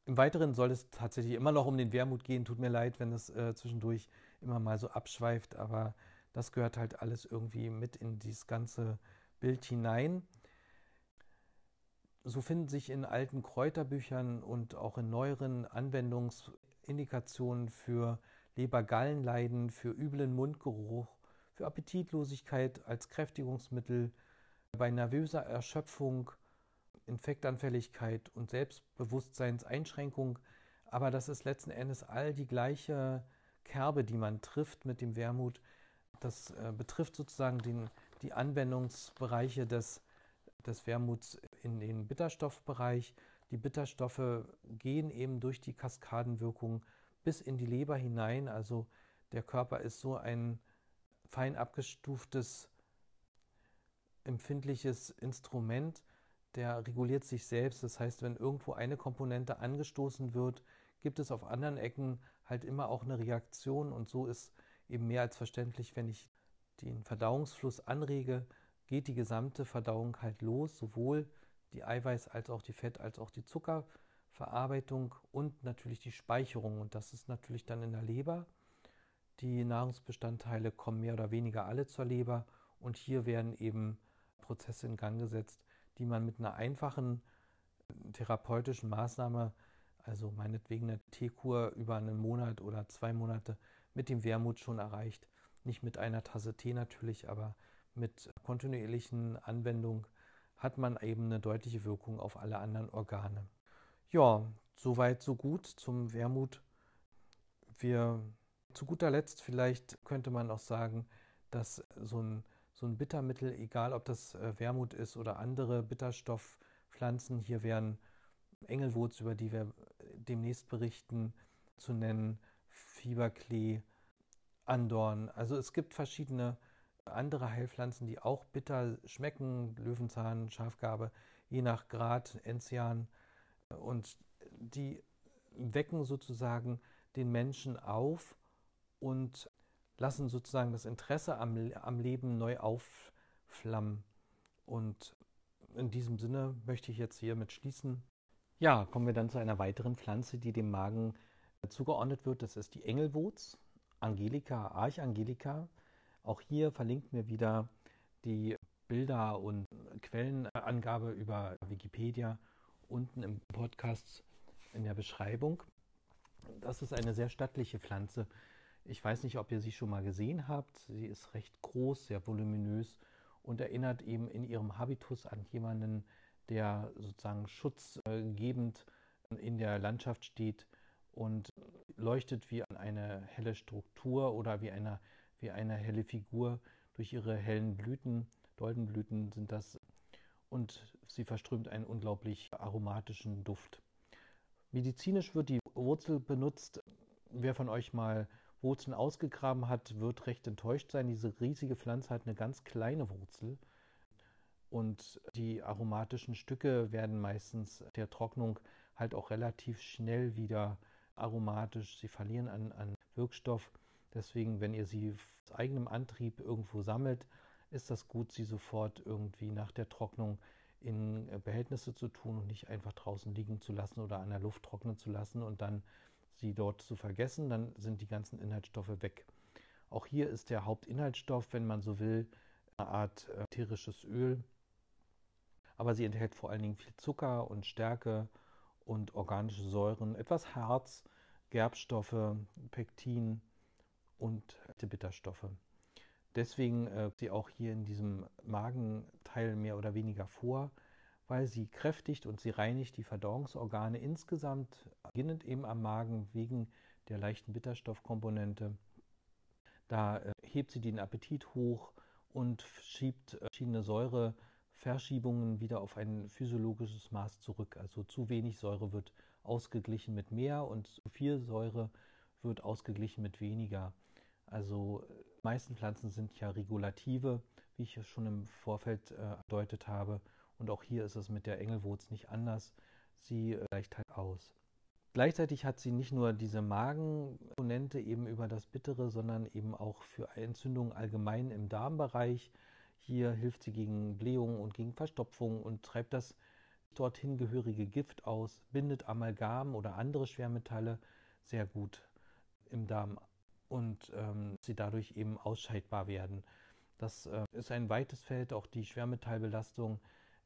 Im Weiteren soll es tatsächlich immer noch um den Wermut gehen. Tut mir leid, wenn es äh, zwischendurch immer mal so abschweift, aber das gehört halt alles irgendwie mit in dieses ganze Bild hinein. So finden sich in alten Kräuterbüchern und auch in neueren Anwendungsindikationen für Lebergallenleiden, für üblen Mundgeruch, für Appetitlosigkeit als Kräftigungsmittel, bei nervöser Erschöpfung, Infektanfälligkeit und Selbstbewusstseinseinschränkung. Aber das ist letzten Endes all die gleiche Kerbe, die man trifft mit dem Wermut. Das äh, betrifft sozusagen den, die Anwendungsbereiche des, des Wermuts in den Bitterstoffbereich. Die Bitterstoffe gehen eben durch die Kaskadenwirkung bis in die Leber hinein. Also der Körper ist so ein fein abgestuftes, empfindliches Instrument, der reguliert sich selbst. Das heißt, wenn irgendwo eine Komponente angestoßen wird, gibt es auf anderen Ecken halt immer auch eine Reaktion und so ist eben mehr als verständlich, wenn ich den Verdauungsfluss anrege, geht die gesamte Verdauung halt los, sowohl die Eiweiß- als auch die Fett- als auch die Zuckerverarbeitung und natürlich die Speicherung. Und das ist natürlich dann in der Leber. Die Nahrungsbestandteile kommen mehr oder weniger alle zur Leber und hier werden eben Prozesse in Gang gesetzt, die man mit einer einfachen therapeutischen Maßnahme, also meinetwegen eine Teekur über einen Monat oder zwei Monate mit dem Wermut schon erreicht. Nicht mit einer Tasse Tee natürlich, aber mit kontinuierlichen Anwendung hat man eben eine deutliche Wirkung auf alle anderen Organe. Ja, soweit, so gut zum Wermut. Wir zu guter Letzt vielleicht könnte man auch sagen, dass so ein so ein Bittermittel, egal ob das äh, Wermut ist oder andere Bitterstoffpflanzen. Hier wären Engelwurz, über die wir äh, demnächst berichten, zu nennen, Fieberklee, Andorn. Also es gibt verschiedene andere Heilpflanzen, die auch bitter schmecken, Löwenzahn, Schafgarbe, je nach Grad, Enzian. Und die wecken sozusagen den Menschen auf und lassen sozusagen das Interesse am, am Leben neu aufflammen. Und in diesem Sinne möchte ich jetzt hiermit schließen. Ja, kommen wir dann zu einer weiteren Pflanze, die dem Magen zugeordnet wird. Das ist die Engelwurz. Angelika, Archangelika. Auch hier verlinken wir wieder die Bilder und Quellenangabe über Wikipedia unten im Podcast in der Beschreibung. Das ist eine sehr stattliche Pflanze. Ich weiß nicht, ob ihr sie schon mal gesehen habt. Sie ist recht groß, sehr voluminös und erinnert eben in ihrem Habitus an jemanden, der sozusagen schutzgebend in der Landschaft steht und leuchtet wie eine helle Struktur oder wie eine, wie eine helle Figur durch ihre hellen Blüten. Doldenblüten sind das. Und sie verströmt einen unglaublich aromatischen Duft. Medizinisch wird die Wurzel benutzt. Wer von euch mal Wurzeln ausgegraben hat, wird recht enttäuscht sein. Diese riesige Pflanze hat eine ganz kleine Wurzel. Und die aromatischen Stücke werden meistens der Trocknung halt auch relativ schnell wieder aromatisch. Sie verlieren an, an Wirkstoff. Deswegen, wenn ihr sie aus eigenem Antrieb irgendwo sammelt, ist das gut, sie sofort irgendwie nach der Trocknung in äh, Behältnisse zu tun und nicht einfach draußen liegen zu lassen oder an der Luft trocknen zu lassen und dann sie dort zu vergessen. Dann sind die ganzen Inhaltsstoffe weg. Auch hier ist der Hauptinhaltsstoff, wenn man so will, eine Art äh, ätherisches Öl. Aber sie enthält vor allen Dingen viel Zucker und Stärke und organische Säuren, etwas Harz, Gerbstoffe, Pektin und Bitterstoffe. Deswegen äh, sie auch hier in diesem Magenteil mehr oder weniger vor, weil sie kräftigt und sie reinigt die Verdauungsorgane insgesamt, beginnend eben am Magen wegen der leichten Bitterstoffkomponente. Da äh, hebt sie den Appetit hoch und schiebt äh, verschiedene Säure Verschiebungen wieder auf ein physiologisches Maß zurück. Also zu wenig Säure wird ausgeglichen mit mehr und zu viel Säure wird ausgeglichen mit weniger. Also die äh, meisten Pflanzen sind ja Regulative, wie ich schon im Vorfeld äh, erdeutet habe. Und auch hier ist es mit der Engelwurz nicht anders. Sie äh, gleicht halt aus. Gleichzeitig hat sie nicht nur diese Magenkomponente eben über das Bittere, sondern eben auch für Entzündungen allgemein im Darmbereich. Hier hilft sie gegen Blähungen und gegen Verstopfung und treibt das dorthin gehörige Gift aus, bindet Amalgam oder andere Schwermetalle sehr gut im Darm und ähm, sie dadurch eben ausscheidbar werden. Das äh, ist ein weites Feld, auch die Schwermetallbelastung.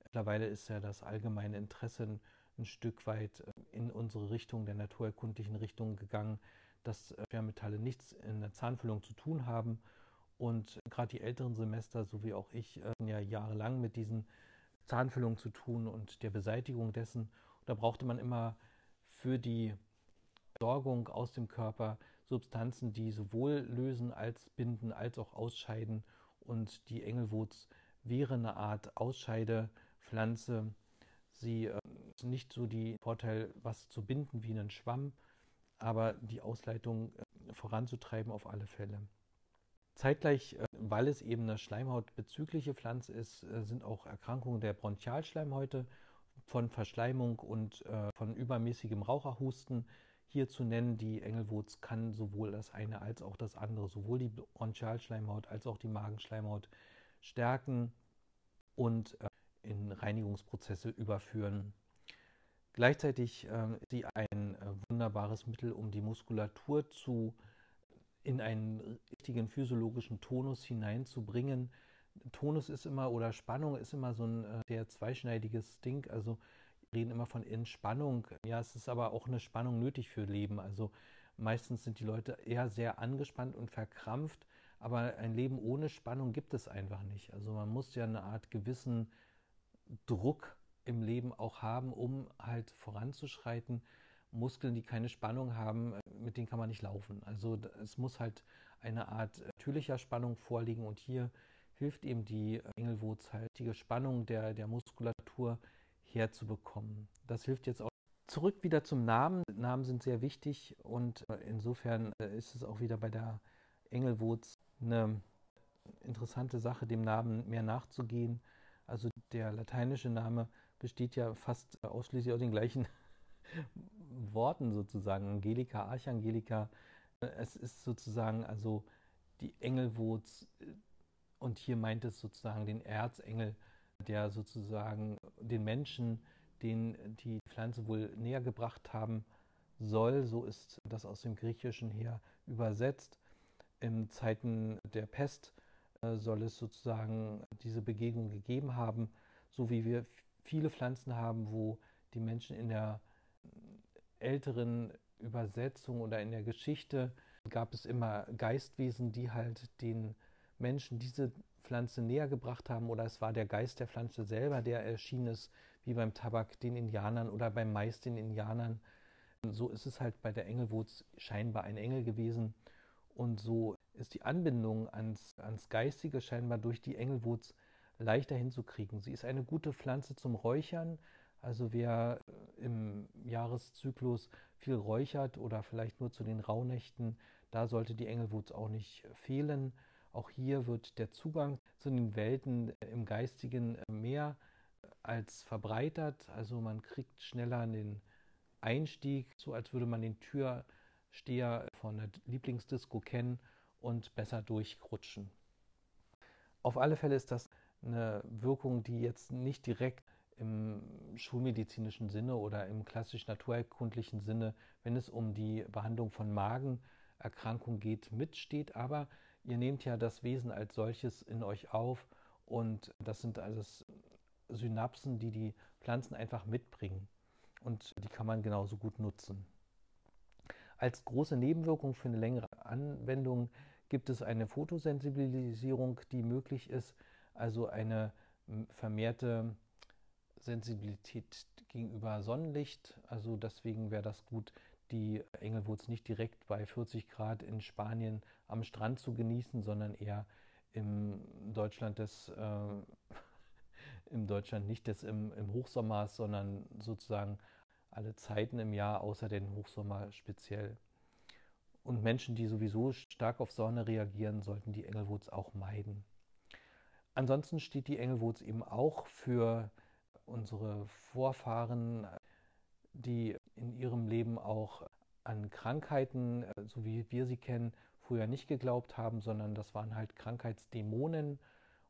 Mittlerweile ist ja das allgemeine Interesse ein, Stück weit äh, in unsere Richtung, der naturerkundlichen Richtung gegangen, dass äh, Schwermetalle nichts in der Zahnfüllung zu tun haben und gerade die älteren Semester, so wie auch ich, äh, ja jahrelang mit diesen Zahnfüllungen zu tun und der Beseitigung dessen. Und da brauchte man immer für die Sorgung aus dem Körper Substanzen, die sowohl lösen als binden als auch ausscheiden. Und die Engelwurz wäre eine Art Ausscheidepflanze. Sie äh, ist nicht so die Vorteil, was zu binden wie einen Schwamm, aber die Ausleitung äh, voranzutreiben auf alle Fälle. Zeitgleich, äh, weil es eben eine schleimhautbezügliche Pflanze ist, äh, sind auch Erkrankungen der Bronchialschleimhäute von Verschleimung und äh, von übermäßigem Raucherhusten hier zu nennen. Die Engelwurz kann sowohl das eine als auch das andere, sowohl die Bronchialschleimhaut als auch die Magenschleimhaut stärken und in Reinigungsprozesse überführen. Gleichzeitig ist sie ein wunderbares Mittel, um die Muskulatur zu in einen richtigen physiologischen Tonus hineinzubringen. Tonus ist immer oder Spannung ist immer so ein äh, sehr zweischneidiges Ding. Also wir reden immer von Entspannung. Ja, es ist aber auch eine Spannung nötig für Leben. Also meistens sind die Leute eher sehr angespannt und verkrampft, aber ein Leben ohne Spannung gibt es einfach nicht. Also man muss ja eine Art gewissen Druck im Leben auch haben, um halt voranzuschreiten. Muskeln, die keine Spannung haben, äh, mit denen kann man nicht laufen. Also es muss halt eine Art natürlicher Spannung vorliegen und hier hilft eben die Engelwurz halt, die Spannung der, der Muskulatur herzubekommen. Das hilft jetzt auch. Zurück wieder zum Namen. Namen sind sehr wichtig und äh, insofern äh, ist es auch wieder bei der Engelwurz eine interessante Sache, dem Namen mehr nachzugehen. Der lateinische Name besteht ja fast ausschließlich aus den gleichen Worten sozusagen, Angelika, Archangelika. Es ist sozusagen also die Engelwurz und hier meint es sozusagen den Erzengel, der sozusagen den Menschen, den die Pflanze wohl näher gebracht haben soll. So ist das aus dem Griechischen her übersetzt. in Zeiten der Pest äh, soll es sozusagen diese Begegnung gegeben haben, so wie wir viele Pflanzen haben, wo die Menschen in der älteren Übersetzung oder in der Geschichte gab es immer Geistwesen, die halt den Menschen diese Pflanze näher gebracht haben oder es war der Geist der Pflanze selber, der erschienen ist, wie beim Tabak den Indianern oder beim Mais den Indianern. So ist es halt bei der Engelwurz scheinbar ein Engel gewesen und so ist die Anbindung ans, ans Geistige scheinbar durch die Engelwurz leichter hinzukriegen. Sie ist eine gute Pflanze zum Räuchern. Also wer im Jahreszyklus viel räuchert oder vielleicht nur zu den Rauhnächten, da sollte die Engelwurz auch nicht fehlen. Auch hier wird der Zugang zu den Welten im Geistigen mehr als verbreitert. Also man kriegt schneller den Einstieg, so als würde man den Türsteher von der Lieblingsdisco kennen und besser durchrutschen. Auf alle Fälle ist das eine Wirkung, die jetzt nicht direkt im schulmedizinischen Sinne oder im klassisch naturerkundlichen Sinne, wenn es um die Behandlung von Magenerkrankungen geht, mitsteht. Aber ihr nehmt ja das Wesen als solches in euch auf und das sind alles Synapsen, die die Pflanzen einfach mitbringen und die kann man genauso gut nutzen. Als große Nebenwirkung für eine längere Anwendung gibt es eine Fotosensibilisierung, die möglich ist, also eine vermehrte Sensibilität gegenüber Sonnenlicht. Also deswegen wäre das gut, die Engelwurz nicht direkt bei 40 Grad in Spanien am Strand zu genießen, sondern eher im Deutschland des äh, im Deutschland nicht des im, im Hochsommer, sondern sozusagen alle Zeiten im Jahr, außer den Hochsommer speziell. Und Menschen, die sowieso stark auf Sonne reagieren, sollten die Engelwurz auch meiden. Ansonsten steht die Engelwurz eben auch für unsere Vorfahren, die in ihrem Leben auch an Krankheiten, so wie wir sie kennen, früher nicht geglaubt haben, sondern das waren halt Krankheitsdämonen.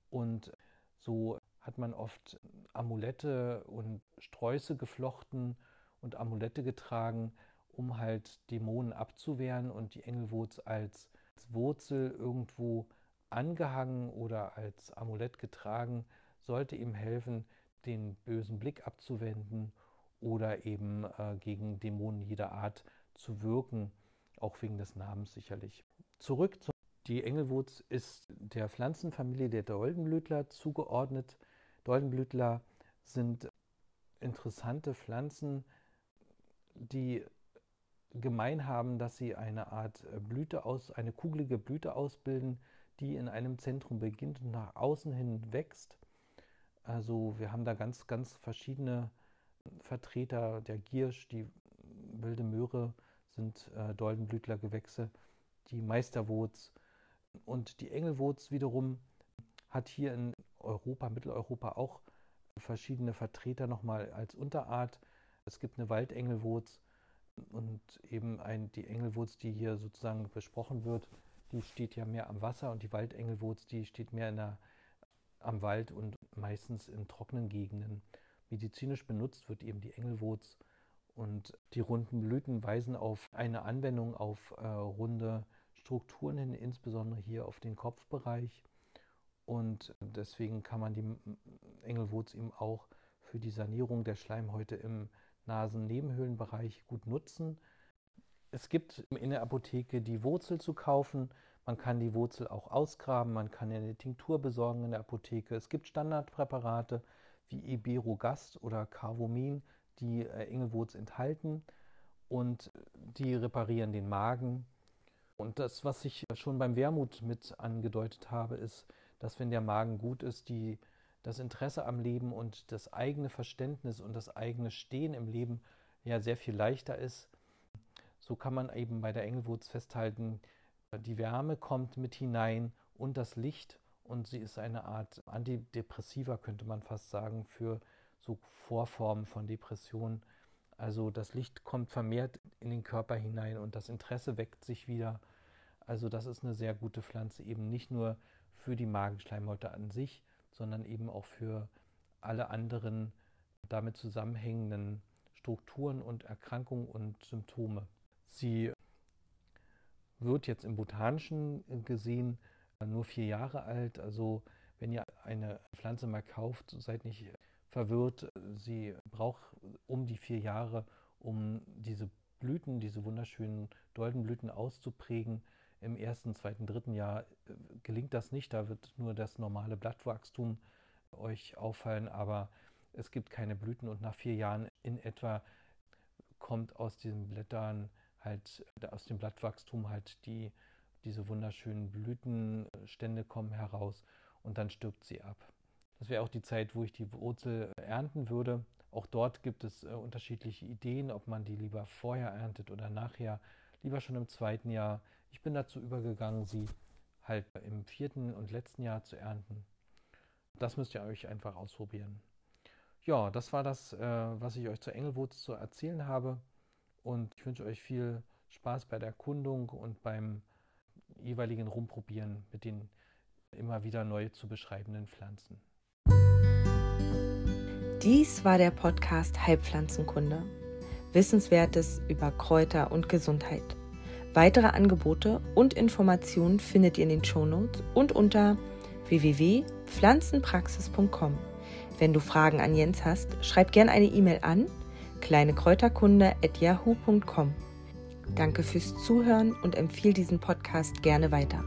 Und so hat man oft Amulette und Sträuße geflochten und Amulette getragen, um halt Dämonen abzuwehren und die Engelwurz als Wurzel irgendwo angehangen oder als Amulett getragen, sollte ihm helfen, den bösen Blick abzuwenden oder eben äh, gegen Dämonen jeder Art zu wirken, auch wegen des Namens sicherlich. Zurück zu die Engelwurz ist der Pflanzenfamilie der Doldenblütler zugeordnet. Doldenblütler sind interessante Pflanzen, die gemein haben, dass sie eine Art Blüte aus, eine kugelige Blüte ausbilden, die in einem Zentrum beginnt und nach außen hin wächst. Also wir haben da ganz, ganz verschiedene Vertreter. Der Giersch, die wilde Möhre sind äh, Doldenblütlergewächse, die Meisterwurz und die Engelwurz wiederum hat hier in Europa, Mitteleuropa auch verschiedene Vertreter nochmal als Unterart. Es gibt eine Waldengelwurz und eben ein, die Engelwurz, die hier sozusagen besprochen wird, die steht ja mehr am Wasser und die Waldengelwurz, die steht mehr in der am Wald und meistens in trockenen Gegenden. Medizinisch benutzt wird eben die Engelwurz und die runden Blüten weisen auf eine Anwendung auf äh, runde Strukturen hin, insbesondere hier auf den Kopfbereich. Und deswegen kann man die Engelwurz eben auch für die Sanierung der Schleimhäute im Nasennebenhöhlenbereich gut nutzen. Es gibt in der Apotheke die Wurzel zu kaufen. Man kann die Wurzel auch ausgraben, man kann eine Tinktur besorgen in der Apotheke. Es gibt Standardpräparate wie Iberogast oder Carvomin, die äh, Engelwurz enthalten und die reparieren den Magen. Und das, was ich schon beim Wermut mit angedeutet habe, ist, dass wenn der Magen gut ist, die, das Interesse am Leben und das eigene Verständnis und das eigene Stehen im Leben ja sehr viel leichter ist. So kann man eben bei der Engelwurz festhalten, die Wärme kommt mit hinein und das Licht und sie ist eine Art Antidepressiva, könnte man fast sagen, für so Vorformen von Depressionen. Also das Licht kommt vermehrt in den Körper hinein und das Interesse weckt sich wieder. Also das ist eine sehr gute Pflanze, eben nicht nur für die Magenschleimhäute an sich, sondern eben auch für alle anderen damit zusammenhängenden Strukturen und Erkrankungen und Symptome. Sie wird jetzt im botanischen gesehen nur vier Jahre alt. Also wenn ihr eine Pflanze mal kauft, seid nicht verwirrt. Sie braucht um die vier Jahre, um diese Blüten, diese wunderschönen Doldenblüten auszuprägen. Im ersten, zweiten, dritten Jahr äh, gelingt das nicht. Da wird nur das normale Blattwachstum euch auffallen, aber es gibt keine Blüten und nach vier Jahren in etwa kommt aus diesen Blättern halt, aus dem Blattwachstum halt die, diese wunderschönen Blütenstände kommen heraus und dann stirbt sie ab. Das wäre auch die Zeit, wo ich die Wurzel ernten würde. Auch dort gibt es äh, unterschiedliche Ideen, ob man die lieber vorher erntet oder nachher, lieber schon im zweiten Jahr. Ich bin dazu übergegangen, sie halt im vierten und letzten Jahr zu ernten. Das müsst ihr euch einfach ausprobieren. Ja, das war das, äh, was ich euch zur Engelwurz zu erzählen habe. Und ich wünsche euch viel Spaß bei der Erkundung und beim jeweiligen Rumprobieren mit den immer wieder neu zu beschreibenden Pflanzen. Dies war der Podcast Heilpflanzenkunde. Wissenswertes über Kräuter und Gesundheit. Weitere Angebote und Informationen findet ihr in den Shownotes und unter www.pflanzenpraxis.com. Wenn du Fragen an Jens hast, schreib gerne eine E-Mail an kleinekräuterkunde@yahoo.com. Danke fürs Zuhören und empfehle diesen Podcast gerne weiter.